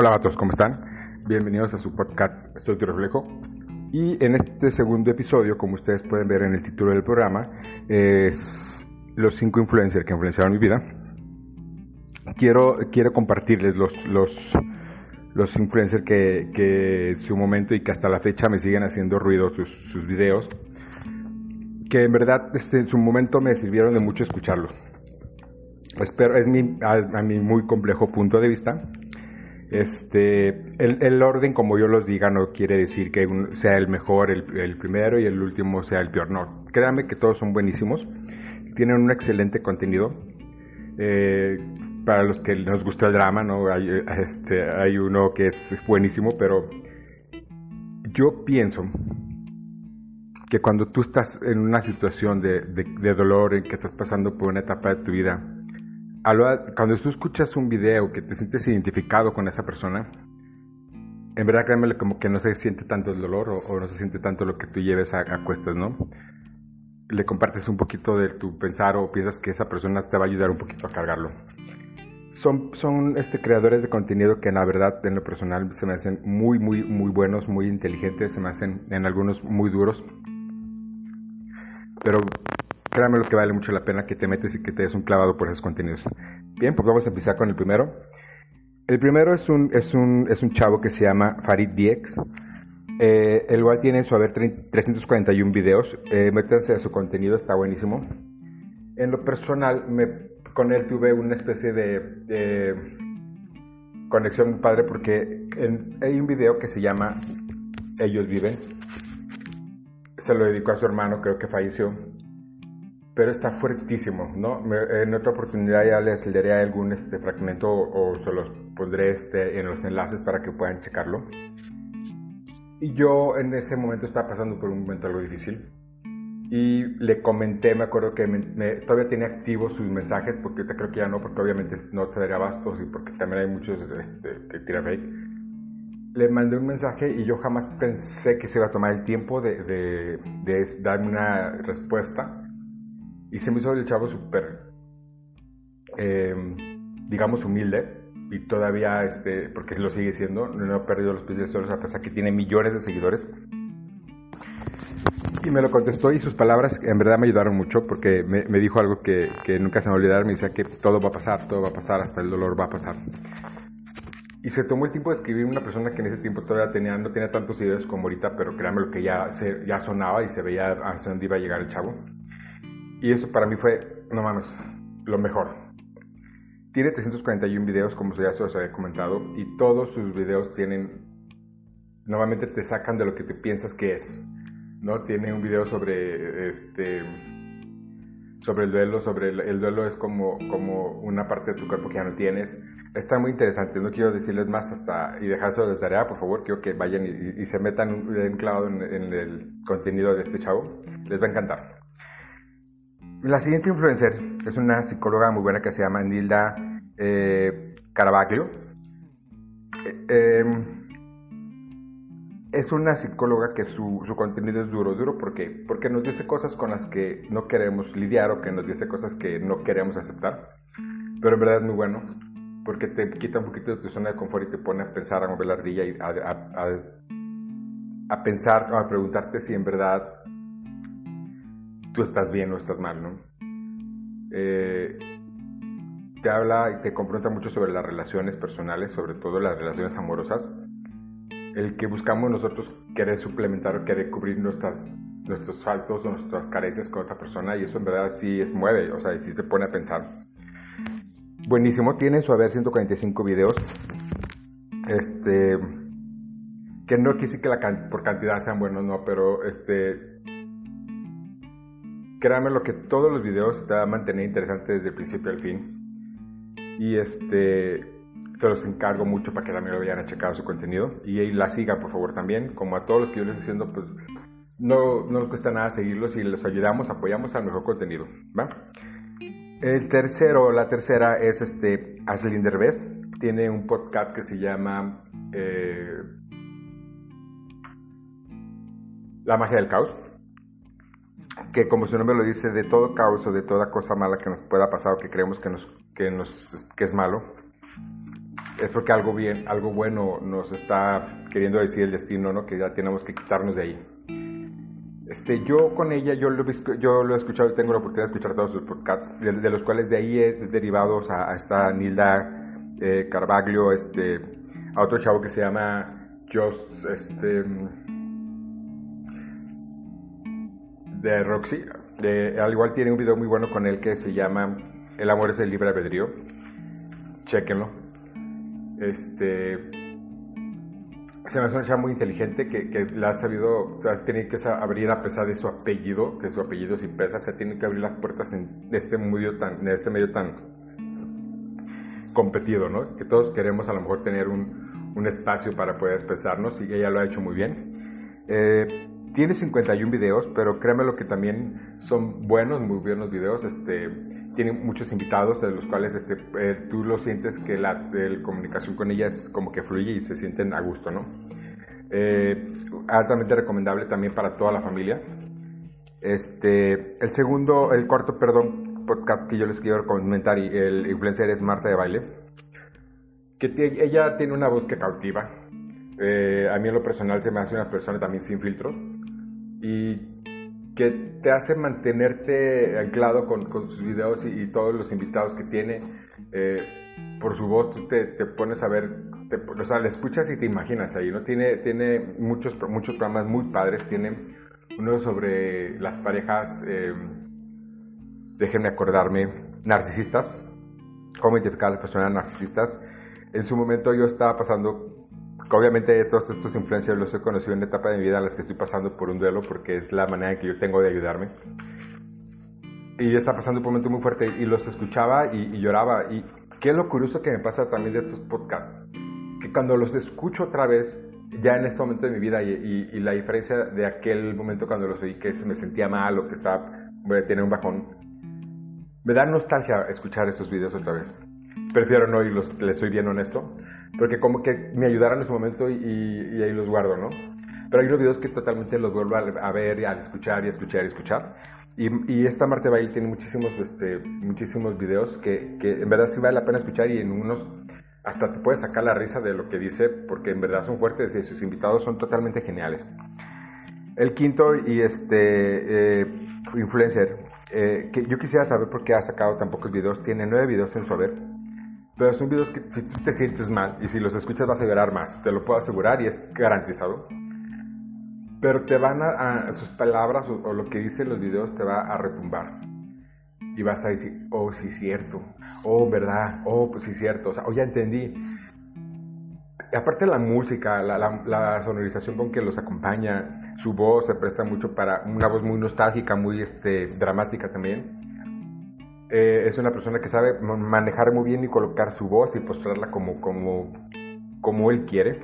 Hola gatos, ¿cómo están? Bienvenidos a su podcast Soy tu reflejo. Y en este segundo episodio, como ustedes pueden ver en el título del programa, es los cinco influencers que influenciaron mi vida. Quiero, quiero compartirles los, los, los influencers que, que en su momento y que hasta la fecha me siguen haciendo ruido sus, sus videos, que en verdad este, en su momento me sirvieron de mucho escucharlos. Espero, es mi, a, a mi muy complejo punto de vista, este, el, el, orden, como yo los diga, no quiere decir que un, sea el mejor, el, el, primero y el último sea el peor. No, créanme que todos son buenísimos. Tienen un excelente contenido. Eh, para los que nos gusta el drama, ¿no? Hay, este, hay uno que es buenísimo, pero yo pienso que cuando tú estás en una situación de, de, de dolor, en que estás pasando por una etapa de tu vida, cuando tú escuchas un video que te sientes identificado con esa persona, en verdad créanme como que no se siente tanto el dolor o, o no se siente tanto lo que tú lleves a, a, cuestas, ¿no? Le compartes un poquito de tu pensar o piensas que esa persona te va a ayudar un poquito a cargarlo. Son, son este, creadores de contenido que en la verdad, en lo personal, se me hacen muy, muy, muy buenos, muy inteligentes, se me hacen en algunos muy duros. Pero créanme lo que vale mucho la pena que te metes y que te des un clavado por esos contenidos. Bien, pues vamos a empezar con el primero. El primero es un, es un, es un chavo que se llama Farid Diex. Eh, el cual tiene su haber 341 videos. Eh, métanse a su contenido, está buenísimo. En lo personal, me, con él tuve una especie de, de conexión padre porque en, hay un video que se llama Ellos viven. Se lo dedicó a su hermano, creo que falleció pero está fuertísimo, ¿no? En otra oportunidad ya les daré algún este, fragmento o, o se los pondré este, en los enlaces para que puedan checarlo. Y yo en ese momento estaba pasando por un momento algo difícil y le comenté, me acuerdo que me, me, todavía tenía activos sus mensajes, porque ahorita creo que ya no, porque obviamente no te daría y porque también hay muchos este, que tiran fake. Le mandé un mensaje y yo jamás pensé que se iba a tomar el tiempo de, de, de darme una respuesta y se me hizo el chavo súper, eh, digamos, humilde. Y todavía, este, porque lo sigue siendo, no ha perdido los pies de solos a pesar que tiene millones de seguidores. Y me lo contestó y sus palabras en verdad me ayudaron mucho porque me, dijo algo que, que, nunca se me va a olvidar. Me decía que todo va a pasar, todo va a pasar, hasta el dolor va a pasar. Y se tomó el tiempo de escribir una persona que en ese tiempo todavía tenía, no tenía tantos seguidores como ahorita, pero créanme lo que ya, se, ya sonaba y se veía hacia dónde iba a llegar el chavo. Y eso para mí fue, no mames, lo mejor. Tiene 341 videos, como ya se os había comentado, y todos sus videos tienen, normalmente te sacan de lo que te piensas que es. ¿no? Tiene un video sobre, este, sobre el duelo, sobre el, el duelo es como, como una parte de tu cuerpo que ya no tienes. Está muy interesante, no quiero decirles más hasta y dejárselo de tarea, por favor, quiero que vayan y, y se metan un clavado en, en el contenido de este chavo, les va a encantar. La siguiente influencer es una psicóloga muy buena que se llama Nilda eh, Caravaggio. Eh, es una psicóloga que su, contenido es duro, duro ¿por qué? Porque nos dice cosas con las que no queremos lidiar o que nos dice cosas que no queremos aceptar. Pero en verdad es muy bueno porque te quita un poquito de tu zona de confort y te pone a pensar, a mover la ardilla y a, a, pensar a preguntarte si en verdad tú estás bien o estás mal, ¿no? Eh, te habla y te confronta mucho sobre las relaciones personales, sobre todo las relaciones amorosas. El que buscamos nosotros querer suplementar o querer cubrir nuestras, nuestros faltos o nuestras carencias con otra persona y eso en verdad sí es mueve, o sea, sí te pone a pensar. Buenísimo, tiene su haber 145 videos. Este, que no quise que la por cantidad sean buenos, no, pero este, créanme lo que todos los videos te van a mantener interesante desde el principio al fin. Y este, se los encargo mucho para que también lo vayan a checar su contenido. Y ahí la sigan, por favor, también. Como a todos los que yo les estoy diciendo, pues no, no nos cuesta nada seguirlos y los ayudamos, apoyamos al mejor contenido. ¿va? El tercero, la tercera es este, Ashley Derbez. Tiene un podcast que se llama eh, La magia del caos que como su nombre lo dice, de todo caos o de toda cosa mala que nos pueda pasar o que creemos que, nos, que, nos, que es malo, es porque algo bien, algo bueno nos está queriendo decir el destino, ¿no? Que ya tenemos que quitarnos de ahí. Este, yo con ella, yo lo, yo lo he escuchado, tengo la oportunidad de escuchar todos sus podcasts, de, los cuales de ahí he derivados a, esta Nilda eh, este, a otro chavo que se llama Joss, este, de Roxy, al igual tiene un video muy bueno con él que se llama El amor es el libre albedrío, chequenlo. Este, se me hace una chava muy inteligente que, que la ha sabido, o sea, tiene que abrir a pesar de su apellido, que su apellido sí pesa, se tiene que abrir las puertas en este medio tan, en este medio tan competido, ¿no? Que todos queremos a lo mejor tener un, un espacio para poder expresarnos y ella lo ha hecho muy bien. Eh, tiene 51 videos, pero créeme lo que también son buenos, muy buenos videos. Este, tiene muchos invitados, de los cuales este, eh, tú lo sientes que la, comunicación con ella es como que fluye y se sienten a gusto, ¿no? Eh, altamente recomendable también para toda la familia. Este, el segundo, el cuarto, perdón, podcast que yo les quiero comentar y el influencer es Marta de Baile, que ella tiene una voz que cautiva. Eh, a mí en lo personal se me hace una persona también sin filtros y que te hace mantenerte anclado con, sus videos y, todos los invitados que tiene. Eh, por su voz tú te, pones a ver, o sea, le escuchas y te imaginas ahí, ¿no? Tiene, tiene muchos, muchos programas muy padres, tiene uno sobre las parejas, eh, déjenme acordarme, narcisistas, cómo identificar a las personas narcisistas. En su momento yo estaba pasando obviamente todos estos influencers los he conocido en la etapa de mi vida en las que estoy pasando por un duelo porque es la manera en que yo tengo de ayudarme. Y yo estaba pasando un momento muy fuerte y los escuchaba y, lloraba. Y qué es lo curioso que me pasa también de estos podcasts, que cuando los escucho otra vez, ya en este momento de mi vida y, la diferencia de aquel momento cuando los oí que me sentía mal o que estaba, voy a tener un bajón, me da nostalgia escuchar esos videos otra vez. Prefiero no oírlos, les soy bien honesto porque como que me ayudaron en ese momento y, ahí los guardo, ¿no? Pero hay unos videos que totalmente los vuelvo a, ver y a escuchar y a escuchar y a escuchar. Y, esta Marte Bail tiene muchísimos, este, muchísimos videos que, que, en verdad sí vale la pena escuchar y en unos hasta te puedes sacar la risa de lo que dice porque en verdad son fuertes y sus invitados son totalmente geniales. El quinto y este eh, influencer, eh, que yo quisiera saber por qué ha sacado tan pocos videos, tiene nueve videos en su haber pero son videos que si tú te sientes mal y si los escuchas vas a llorar más, te lo puedo asegurar y es garantizado. Pero te van a, sus palabras o, lo que dicen los videos te va a retumbar. Y vas a decir, oh, sí, cierto. Oh, verdad. Oh, pues sí, cierto. O sea, oh, ya entendí. Y aparte la música, la, la, sonorización con que los acompaña, su voz se presta mucho para una voz muy nostálgica, muy este, dramática también eh, es una persona que sabe manejar muy bien y colocar su voz y postrarla como, como, como él quiere.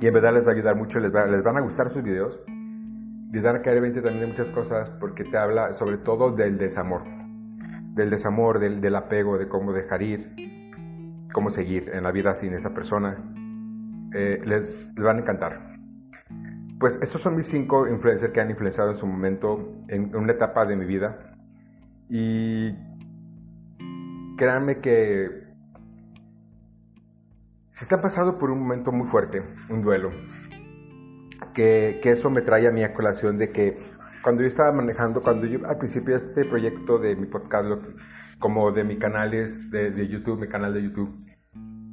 Y en verdad les va a ayudar mucho, les, van a gustar sus videos. Les van a caer 20 también de muchas cosas porque te habla sobre todo del desamor. Del desamor, del, del apego, de cómo dejar ir, cómo seguir en la vida sin esa persona. Eh, les, les, van a encantar. Pues estos son mis cinco influencers que han influenciado en su momento en una etapa de mi vida y créanme que se está pasando por un momento muy fuerte, un duelo, que, eso me trae a mi a colación de que cuando yo estaba manejando, cuando yo al principio este proyecto de mi podcast, como de mi canales de, de YouTube, mi canal de YouTube,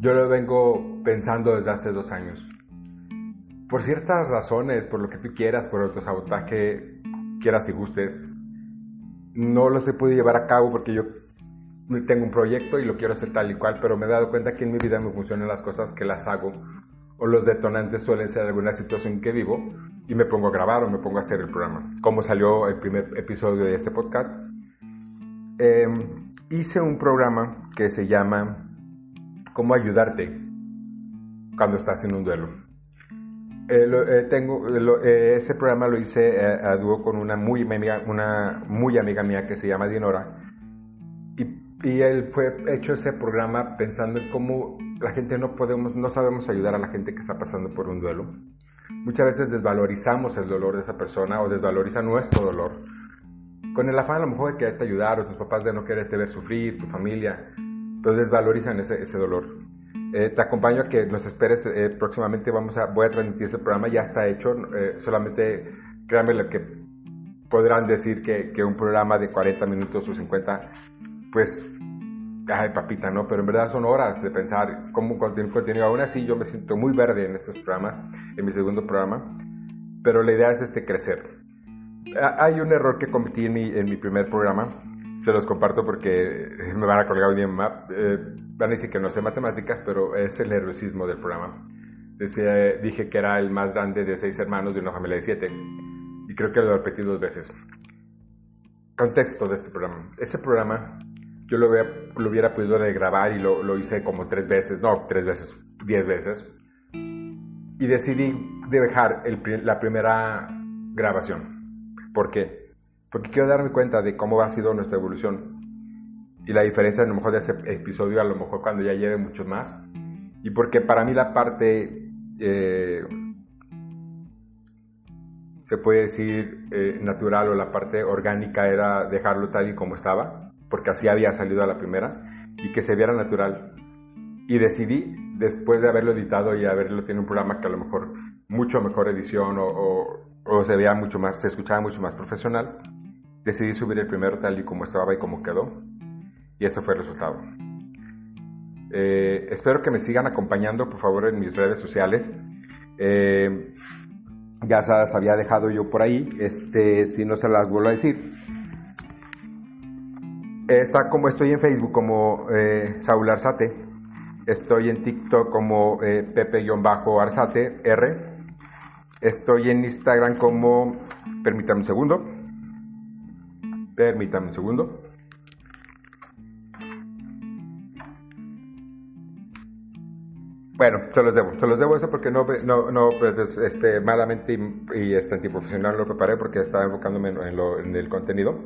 yo lo vengo pensando desde hace dos años. Por ciertas razones, por lo que tú quieras, por autosabotaje, quieras y gustes, no los he podido llevar a cabo porque yo tengo un proyecto y lo quiero hacer tal y cual, pero me he dado cuenta que en mi vida me funcionan las cosas que las hago o los detonantes suelen ser alguna situación que vivo y me pongo a grabar o me pongo a hacer el programa. Como salió el primer episodio de este podcast, em, hice un programa que se llama Cómo ayudarte cuando estás en un duelo. Eh, eh, tengo, eh, ese programa lo hice a dúo con una muy, amiga, una muy amiga mía que se llama Dinora. Y, y, él fue hecho ese programa pensando en cómo la gente no podemos, no sabemos ayudar a la gente que está pasando por un duelo. Muchas veces desvalorizamos el dolor de esa persona o desvaloriza nuestro dolor. Con el afán a lo mejor de quererte ayudar o tus papás de no quererte ver sufrir, tu familia. Entonces desvalorizan ese, ese dolor. Eh, te acompaño a que nos esperes. Eh, próximamente vamos a, voy a transmitir ese programa. Ya está hecho. Eh, solamente créanme lo que podrán decir que, que, un programa de 40 minutos o 50, pues, ay, papita, ¿no? Pero en verdad son horas de pensar cómo continuar contenido. Aún así, yo me siento muy verde en estos programas, en mi segundo programa. Pero la idea es este crecer. Hay un error que cometí en mi, en mi primer programa se los comparto porque me van a colgar un día eh, van a decir que no sé matemáticas, pero es el heroísmo del programa. Decía, dije que era el más grande de seis hermanos de una familia de siete. Y creo que lo repetí dos veces. Contexto de este programa. Ese programa yo lo hubiera, lo hubiera podido grabar y lo, lo, hice como tres veces, no, tres veces, diez veces. Y decidí dejar el, la primera grabación. ¿Por qué? Porque quiero darme cuenta de cómo ha sido nuestra evolución. Y la diferencia a lo mejor de ese episodio a lo mejor cuando ya lleve muchos más. Y porque para mí la parte eh, se puede decir eh, natural o la parte orgánica era dejarlo tal y como estaba porque así había salido a la primera y que se viera natural. Y decidí después de haberlo editado y haberlo tenido un programa que a lo mejor mucho mejor edición o, o, o se veía mucho más, se escuchaba mucho más profesional, decidí subir el primero tal y como estaba y como quedó. Y ese fue el resultado. Eh, espero que me sigan acompañando, por favor, en mis redes sociales. Eh, ya se las había dejado yo por ahí, este, si no se las vuelvo a decir. Está como estoy en Facebook como eh, Saúl Arzate, estoy en TikTok como eh, Pepe-Arzate R, estoy en Instagram como, permítame un segundo, Permítame un segundo. Bueno, se los debo, se los debo eso porque no, no, no pues, este, malamente y, y este, antiprofesional lo preparé porque estaba enfocándome en, lo, en, el contenido.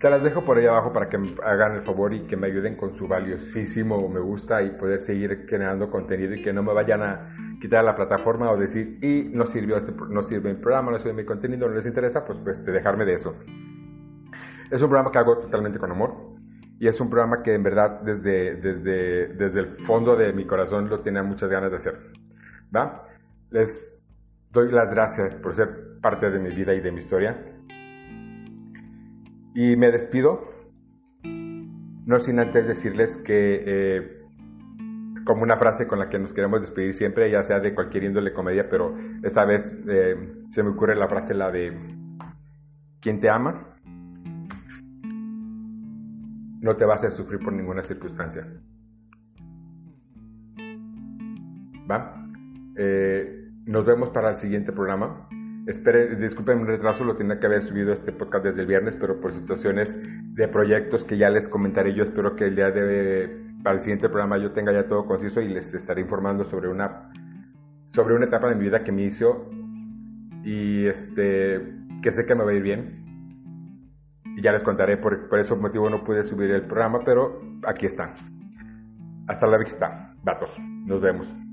Se las dejo por ahí abajo para que me hagan el favor y que me ayuden con su valiosísimo me gusta y poder seguir generando contenido y que no me vayan a quitar la plataforma o decir, y no sirvió este, no sirve mi programa, no sirve mi contenido, no les interesa, pues, pues dejarme de eso. Es un programa que hago totalmente con amor y es un programa que en verdad desde, desde, desde el fondo de mi corazón lo tenía muchas ganas de hacer. ¿va? Les doy las gracias por ser parte de mi vida y de mi historia. Y me despido, no sin antes decirles que, eh, como una frase con la que nos queremos despedir siempre, ya sea de cualquier índole comedia, pero esta vez eh, se me ocurre la frase, la de, quien te ama, no te va a hacer sufrir por ninguna circunstancia. ¿Va? Eh, nos vemos para el siguiente programa. Espere, disculpen un retraso, lo tenía que haber subido este podcast desde el viernes, pero por situaciones de proyectos que ya les comentaré, yo espero que el día de para el siguiente programa yo tenga ya todo conciso y les estaré informando sobre una sobre una etapa de mi vida que me hizo y este que sé que me va a ir bien y ya les contaré, por, por ese motivo no pude subir el programa, pero aquí está. Hasta la vista, datos. Nos vemos.